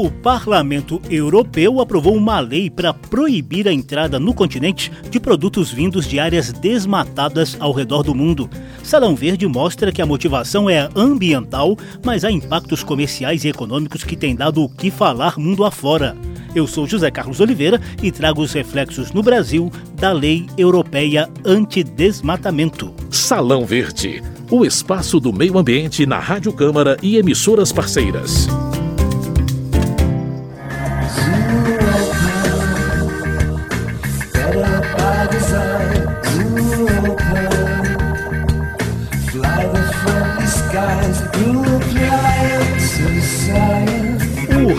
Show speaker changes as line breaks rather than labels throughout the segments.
O Parlamento Europeu aprovou uma lei para proibir a entrada no continente de produtos vindos de áreas desmatadas ao redor do mundo. Salão Verde mostra que a motivação é ambiental, mas há impactos comerciais e econômicos que têm dado o que falar mundo afora. Eu sou José Carlos Oliveira e trago os reflexos no Brasil da Lei Europeia Antidesmatamento.
Salão Verde, o espaço do meio ambiente na Rádio Câmara e emissoras parceiras.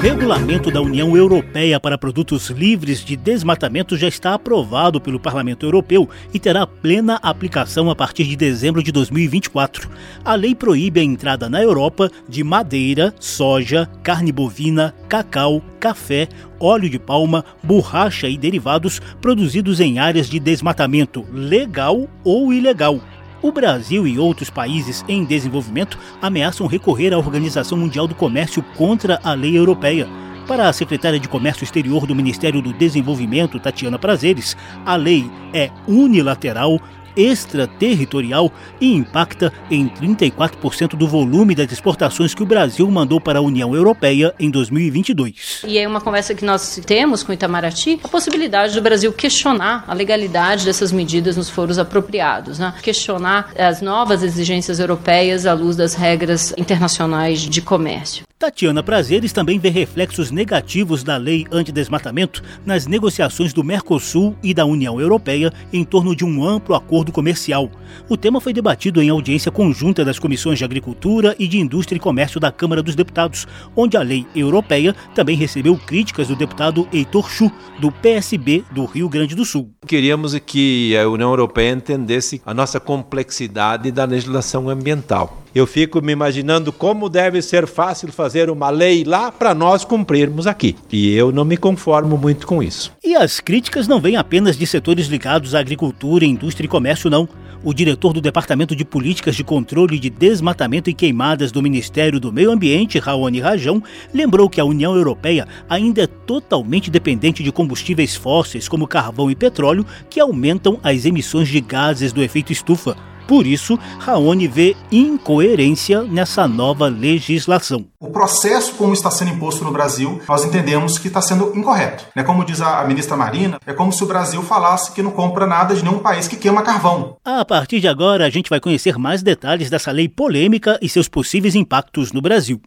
Regulamento da União Europeia para produtos livres de desmatamento já está aprovado pelo Parlamento Europeu e terá plena aplicação a partir de dezembro de 2024. A lei proíbe a entrada na Europa de madeira, soja, carne bovina, cacau, café, óleo de palma, borracha e derivados produzidos em áreas de desmatamento legal ou ilegal. O Brasil e outros países em desenvolvimento ameaçam recorrer à Organização Mundial do Comércio contra a lei europeia. Para a secretária de Comércio Exterior do Ministério do Desenvolvimento, Tatiana Prazeres, a lei é unilateral, extraterritorial e impacta em 34% do volume das exportações que o Brasil mandou para a União Europeia em 2022.
E é uma conversa que nós temos com Itamaraty, a possibilidade do Brasil questionar a legalidade dessas medidas nos foros apropriados, né? questionar as novas exigências europeias à luz das regras internacionais de comércio.
Tatiana Prazeres também vê reflexos negativos da lei antidesmatamento nas negociações do Mercosul e da União Europeia em torno de um amplo acordo comercial. O tema foi debatido em audiência conjunta das comissões de Agricultura e de Indústria e Comércio da Câmara dos Deputados, onde a lei europeia também recebeu críticas do deputado Heitor Chu, do PSB do Rio Grande do Sul.
Queríamos que a União Europeia entendesse a nossa complexidade da legislação ambiental. Eu fico me imaginando como deve ser fácil fazer uma lei lá para nós cumprirmos aqui. E eu não me conformo muito com isso.
E as críticas não vêm apenas de setores ligados à agricultura, indústria e comércio, não. O diretor do Departamento de Políticas de Controle de Desmatamento e Queimadas do Ministério do Meio Ambiente, Raoni Rajão, lembrou que a União Europeia ainda é totalmente dependente de combustíveis fósseis como carvão e petróleo, que aumentam as emissões de gases do efeito estufa. Por isso, Raoni vê incoerência nessa nova legislação.
O processo como está sendo imposto no Brasil, nós entendemos que está sendo incorreto. É como diz a ministra Marina, é como se o Brasil falasse que não compra nada de nenhum país que queima carvão.
A partir de agora, a gente vai conhecer mais detalhes dessa lei polêmica e seus possíveis impactos no Brasil.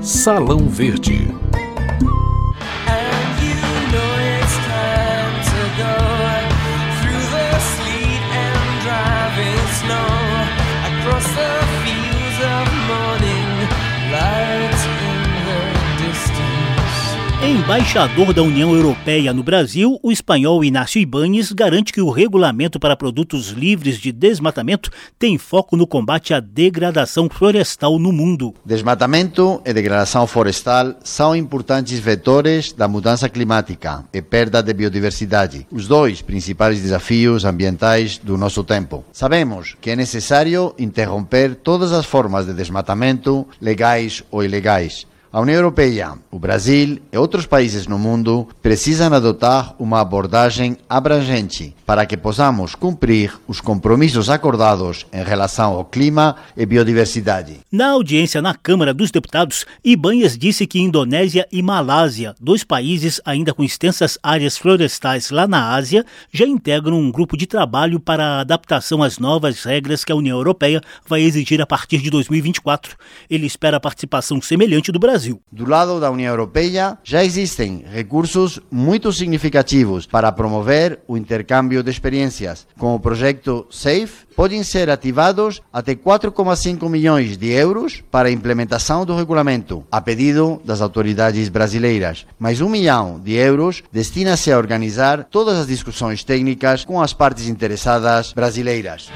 Salão Verde.
Embaixador da União Europeia no Brasil, o espanhol Inácio Ibáñez garante que o regulamento para produtos livres de desmatamento tem foco no combate à degradação florestal no mundo.
Desmatamento e degradação florestal são importantes vetores da mudança climática e perda de biodiversidade, os dois principais desafios ambientais do nosso tempo. Sabemos que é necessário interromper todas as formas de desmatamento, legais ou ilegais a União Europeia, o Brasil e outros países no mundo precisam adotar uma abordagem abrangente para que possamos cumprir os compromissos acordados em relação ao clima e biodiversidade.
Na audiência na Câmara dos Deputados, Ibanhas disse que Indonésia e Malásia, dois países ainda com extensas áreas florestais lá na Ásia, já integram um grupo de trabalho para a adaptação às novas regras que a União Europeia vai exigir a partir de 2024. Ele espera a participação semelhante do Brasil Brasil.
Do lado da União Europeia, já existem recursos muito significativos para promover o intercâmbio de experiências. Com o projeto SAFE, podem ser ativados até 4,5 milhões de euros para a implementação do regulamento, a pedido das autoridades brasileiras. Mais um milhão de euros destina-se a organizar todas as discussões técnicas com as partes interessadas brasileiras.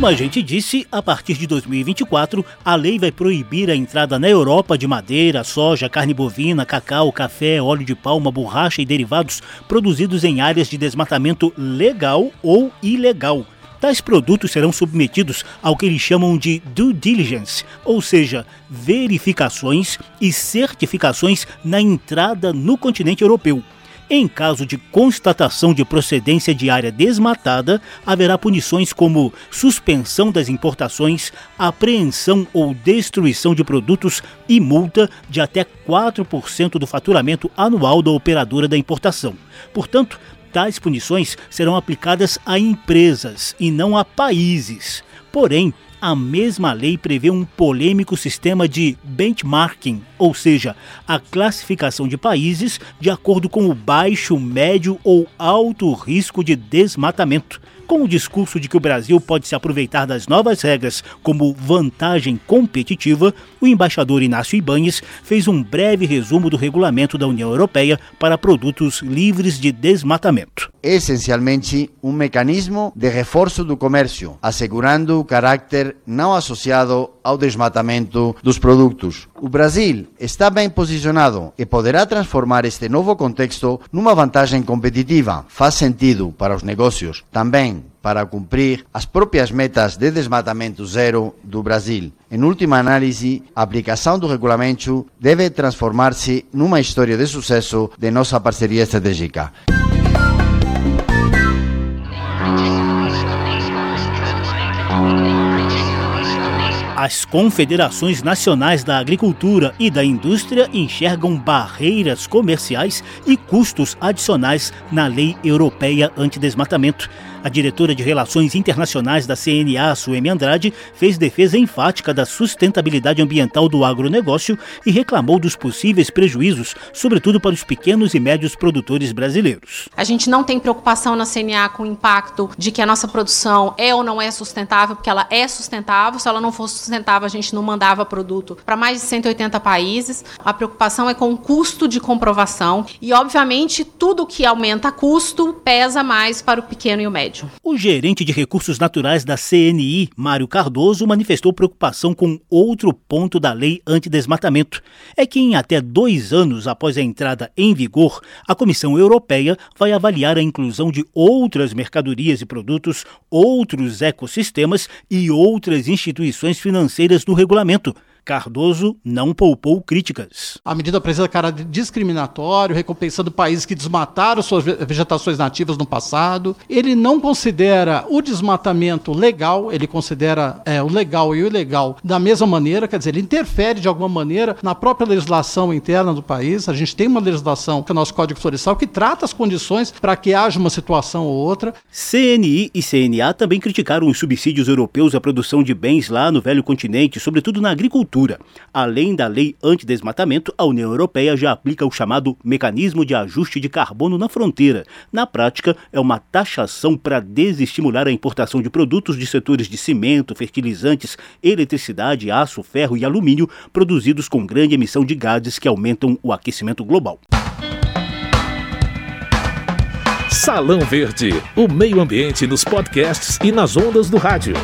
Como a gente disse, a partir de 2024, a lei vai proibir a entrada na Europa de madeira, soja, carne bovina, cacau, café, óleo de palma, borracha e derivados produzidos em áreas de desmatamento legal ou ilegal. Tais produtos serão submetidos ao que eles chamam de due diligence, ou seja, verificações e certificações na entrada no continente europeu. Em caso de constatação de procedência de área desmatada, haverá punições como suspensão das importações, apreensão ou destruição de produtos e multa de até 4% do faturamento anual da operadora da importação. Portanto, tais punições serão aplicadas a empresas e não a países. Porém, a mesma lei prevê um polêmico sistema de benchmarking, ou seja, a classificação de países de acordo com o baixo, médio ou alto risco de desmatamento. Com o discurso de que o Brasil pode se aproveitar das novas regras como vantagem competitiva, o embaixador Inácio Ibanes fez um breve resumo do regulamento da União Europeia para produtos livres de desmatamento.
Essencialmente, um mecanismo de reforço do comércio, assegurando o caráter não associado ao desmatamento dos produtos. O Brasil está bem posicionado e poderá transformar este novo contexto numa vantagem competitiva. Faz sentido para os negócios, também para cumprir as próprias metas de desmatamento zero do Brasil. Em última análise, a aplicação do regulamento deve transformar-se numa história de sucesso de nossa parceria estratégica.
As confederações nacionais da agricultura e da indústria enxergam barreiras comerciais e custos adicionais na lei europeia antidesmatamento. A diretora de Relações Internacionais da CNA, Suemi Andrade, fez defesa enfática da sustentabilidade ambiental do agronegócio e reclamou dos possíveis prejuízos, sobretudo para os pequenos e médios produtores brasileiros.
A gente não tem preocupação na CNA com o impacto de que a nossa produção é ou não é sustentável, porque ela é sustentável. Se ela não fosse sustentável, a gente não mandava produto para mais de 180 países. A preocupação é com o custo de comprovação e, obviamente, tudo que aumenta custo pesa mais para o pequeno e o médio prédio.
O gerente de recursos naturais da CNI, Mário Cardoso, manifestou preocupação com outro ponto da lei antidesmatamento. É que em até dois anos após a entrada em vigor, a Comissão Europeia vai avaliar a inclusão de outras mercadorias e produtos, outros ecossistemas e outras instituições financeiras no regulamento Cardoso não poupou críticas.
A medida apresenta caráter discriminatório, recompensando países que desmataram suas vegetações nativas no passado. Ele não considera o desmatamento legal, ele considera é, o legal e o ilegal da mesma maneira, quer dizer, ele interfere de alguma maneira na própria legislação interna do país. A gente tem uma legislação, que é o nosso Código Florestal, que trata as condições para que haja uma situação ou outra.
CNI e CNA também criticaram os subsídios europeus à produção de bens lá no velho continente, sobretudo na agricultura agricultura. Além da lei antidesmatamento, a União Europeia já aplica o chamado Mecanismo de Ajuste de Carbono na Fronteira. Na prática, é uma taxação para desestimular a importação de produtos de setores de cimento, fertilizantes, eletricidade, aço, ferro e alumínio produzidos com grande emissão de gases que aumentam o aquecimento global.
Salão Verde, o meio ambiente nos podcasts e nas ondas do rádio.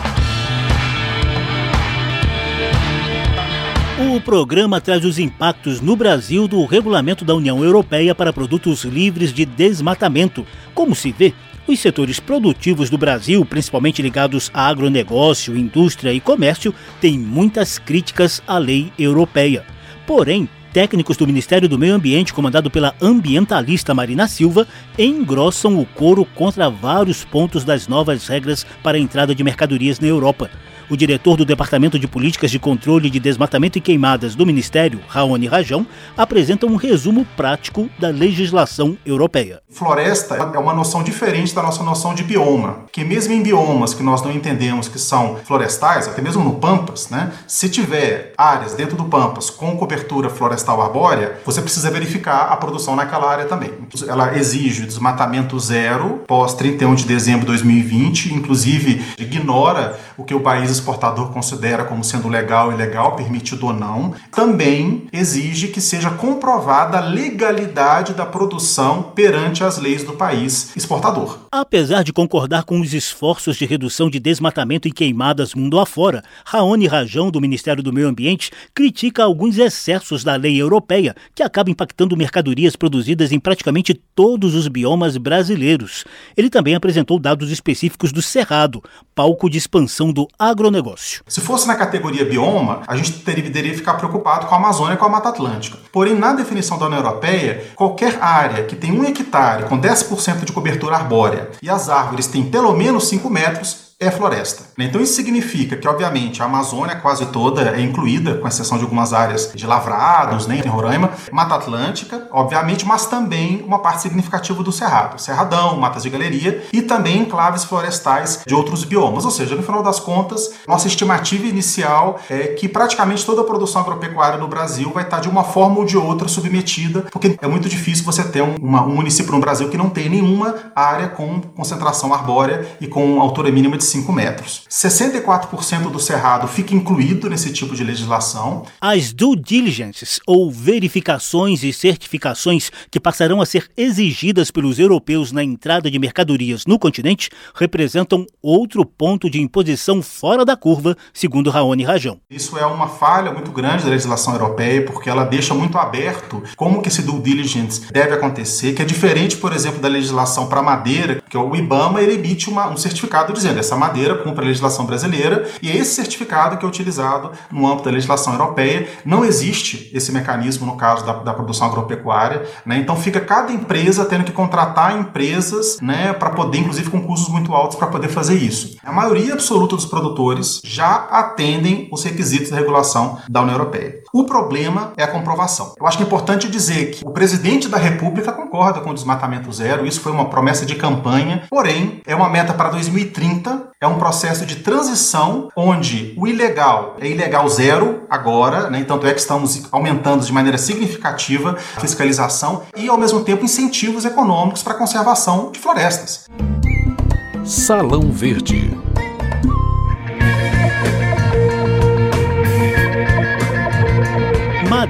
O programa traz os impactos no Brasil do regulamento da União Europeia para produtos livres de desmatamento. Como se vê, os setores produtivos do Brasil, principalmente ligados a agronegócio, indústria e comércio, têm muitas críticas à lei europeia. Porém, técnicos do Ministério do Meio Ambiente, comandado pela ambientalista Marina Silva, engrossam o coro contra vários pontos das novas regras para a entrada de mercadorias na Europa. O diretor do Departamento de Políticas de Controle de Desmatamento e Queimadas do Ministério, Raoni Rajão, apresenta um resumo prático da legislação europeia.
Floresta é uma noção diferente da nossa noção de bioma, que mesmo em biomas que nós não entendemos que são florestais, até mesmo no Pampas, né, se tiver áreas dentro do Pampas com cobertura florestal arbórea, você precisa verificar a produção naquela área também. Ela exige desmatamento zero pós 31 de dezembro de 2020, inclusive ignora o que o país exportador considera como sendo legal, ilegal, permitido ou não, também exige que seja comprovada a legalidade da produção perante as leis do país exportador.
Apesar de concordar com os esforços de redução de desmatamento e queimadas mundo afora, Raoni Rajão, do Ministério do Meio Ambiente, critica alguns excessos da lei europeia que acaba impactando mercadorias produzidas em praticamente todos os biomas brasileiros. Ele também apresentou dados específicos do Cerrado, palco de expansão do agronegócio.
Se fosse na categoria bioma, a gente deveria ficar preocupado com a Amazônia e com a Mata Atlântica. Porém, na definição da União Europeia, qualquer área que tem um hectare com 10% de cobertura arbórea e as árvores têm pelo menos 5 metros, é floresta. Então isso significa que, obviamente, a Amazônia quase toda é incluída, com exceção de algumas áreas de lavrados, né, em Roraima, Mata Atlântica, obviamente, mas também uma parte significativa do Cerrado, Cerradão, Matas de Galeria e também enclaves florestais de outros biomas. Ou seja, no final das contas, nossa estimativa inicial é que praticamente toda a produção agropecuária no Brasil vai estar de uma forma ou de outra submetida, porque é muito difícil você ter um, uma, um município no Brasil que não tem nenhuma área com concentração arbórea e com altura mínima de 5 metros. 64% do cerrado fica incluído nesse tipo de legislação.
As due diligences, ou verificações e certificações que passarão a ser exigidas pelos europeus na entrada de mercadorias no continente, representam outro ponto de imposição fora da curva, segundo Raoni Rajão.
Isso é uma falha muito grande da legislação europeia, porque ela deixa muito aberto como que esse due diligence deve acontecer, que é diferente, por exemplo, da legislação para madeira, que o IBAMA ele emite uma, um certificado dizendo essa madeira cumpre a legislação brasileira e é esse certificado que é utilizado no âmbito da legislação europeia. Não existe esse mecanismo no caso da, da produção agropecuária, né? então fica cada empresa tendo que contratar empresas né, para poder, inclusive com custos muito altos, para poder fazer isso. A maioria absoluta dos produtores já atendem os requisitos da regulação da União Europeia. O problema é a comprovação. Eu acho que é importante dizer que o presidente da República concorda com o desmatamento zero, isso foi uma promessa de campanha, porém é uma meta para 2030 é um processo de transição onde o ilegal é ilegal zero agora, né? tanto é que estamos aumentando de maneira significativa a fiscalização e, ao mesmo tempo, incentivos econômicos para a conservação de florestas.
Salão Verde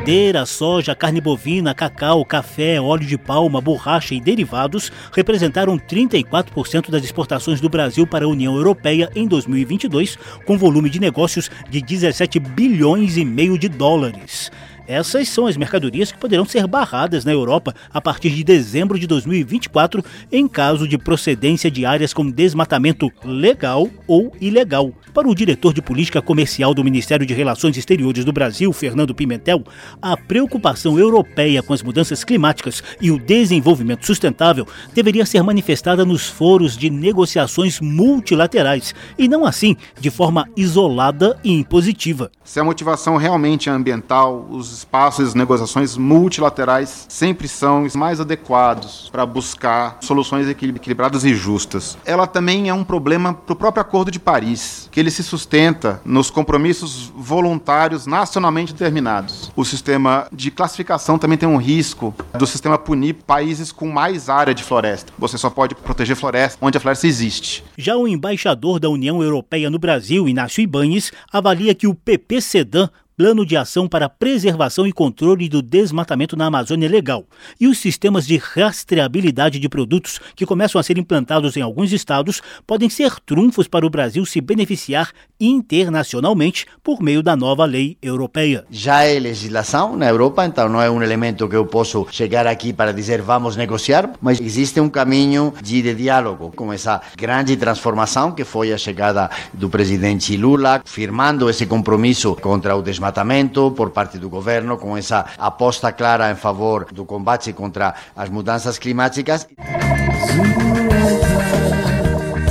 Madeira, soja, carne bovina, cacau, café, óleo de palma, borracha e derivados representaram 34% das exportações do Brasil para a União Europeia em 2022, com volume de negócios de 17 bilhões e meio de dólares. Essas são as mercadorias que poderão ser barradas na Europa a partir de dezembro de 2024 em caso de procedência de áreas com desmatamento legal ou ilegal. Para o diretor de política comercial do Ministério de Relações Exteriores do Brasil, Fernando Pimentel, a preocupação europeia com as mudanças climáticas e o desenvolvimento sustentável deveria ser manifestada nos foros de negociações multilaterais e não assim de forma isolada e impositiva.
Se a motivação realmente é ambiental, os espaços negociações multilaterais sempre são mais adequados para buscar soluções equilibradas e justas. Ela também é um problema para o próprio Acordo de Paris, que ele se sustenta nos compromissos voluntários nacionalmente determinados. O sistema de classificação também tem um risco do sistema punir países com mais área de floresta. Você só pode proteger floresta onde a floresta existe.
Já o embaixador da União Europeia no Brasil, Inácio Ibanes, avalia que o PP Sedan Plano de Ação para Preservação e Controle do Desmatamento na Amazônia Legal e os sistemas de rastreabilidade de produtos que começam a ser implantados em alguns estados podem ser trunfos para o Brasil se beneficiar internacionalmente por meio da nova lei europeia.
Já é legislação na Europa, então não é um elemento que eu posso chegar aqui para dizer vamos negociar, mas existe um caminho de, de diálogo com essa grande transformação que foi a chegada do presidente Lula, firmando esse compromisso contra o desmatamento desmatamento por parte do governo, com essa aposta clara em favor do combate contra as mudanças climáticas.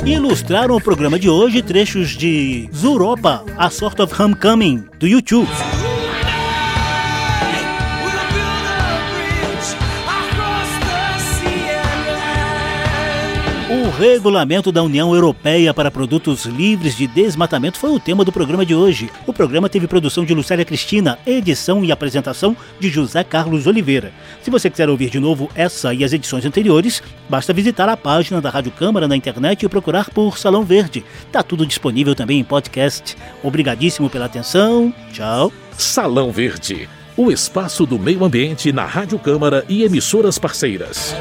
Ilustraram o programa de hoje trechos de Zuropa, A Sort of Homecoming, do YouTube. Regulamento da União Europeia para produtos livres de desmatamento foi o tema do programa de hoje. O programa teve produção de Lucélia Cristina, edição e apresentação de José Carlos Oliveira. Se você quiser ouvir de novo essa e as edições anteriores, basta visitar a página da Rádio Câmara na internet e procurar por Salão Verde. Tá tudo disponível também em podcast. Obrigadíssimo pela atenção. Tchau.
Salão Verde, o espaço do meio ambiente na Rádio Câmara e emissoras parceiras.